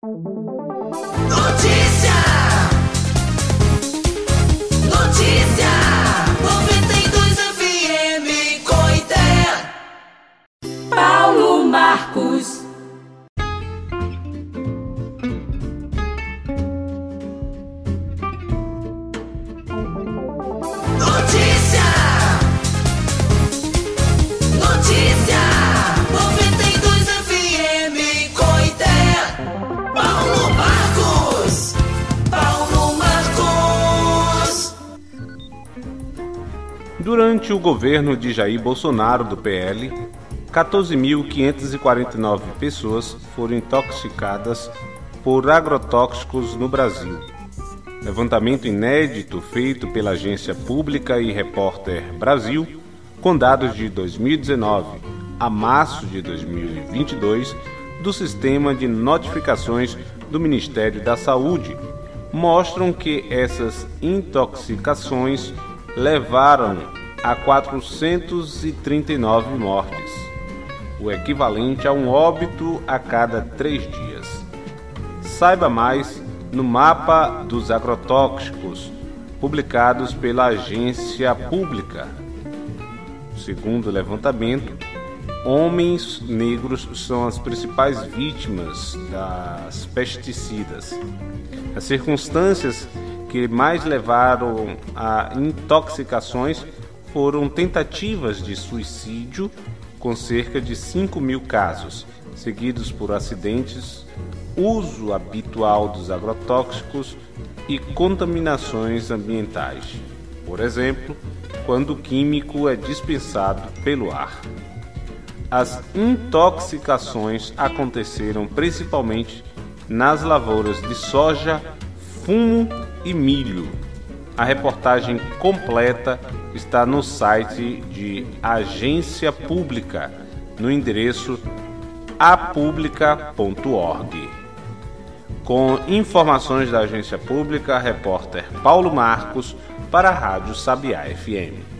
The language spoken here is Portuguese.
Oh! Durante o governo de Jair Bolsonaro do PL, 14.549 pessoas foram intoxicadas por agrotóxicos no Brasil. Levantamento inédito feito pela agência pública e Repórter Brasil, com dados de 2019 a março de 2022 do sistema de notificações do Ministério da Saúde, mostram que essas intoxicações levaram a 439 mortes, o equivalente a um óbito a cada três dias. Saiba mais no mapa dos agrotóxicos publicados pela agência pública. Segundo o levantamento, homens negros são as principais vítimas das pesticidas. As circunstâncias que mais levaram a intoxicações foram tentativas de suicídio, com cerca de 5 mil casos, seguidos por acidentes, uso habitual dos agrotóxicos e contaminações ambientais. Por exemplo, quando o químico é dispensado pelo ar. As intoxicações aconteceram principalmente nas lavouras de soja, fumo e milho. A reportagem completa está no site de Agência Pública, no endereço apublica.org. Com informações da Agência Pública, repórter Paulo Marcos para a Rádio Sabiá FM.